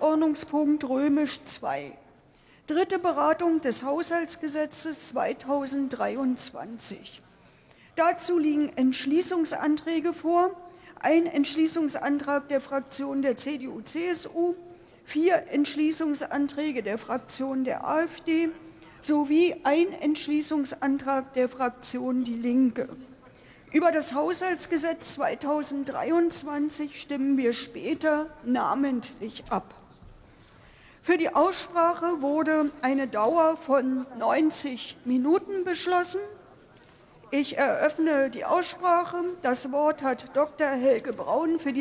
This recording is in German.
Tagesordnungspunkt römisch II. Dritte Beratung des Haushaltsgesetzes 2023. Dazu liegen Entschließungsanträge vor. Ein Entschließungsantrag der Fraktion der CDU-CSU, vier Entschließungsanträge der Fraktion der AfD sowie ein Entschließungsantrag der Fraktion Die Linke. Über das Haushaltsgesetz 2023 stimmen wir später namentlich ab. Für die Aussprache wurde eine Dauer von 90 Minuten beschlossen. Ich eröffne die Aussprache. Das Wort hat Dr. Helge Braun für die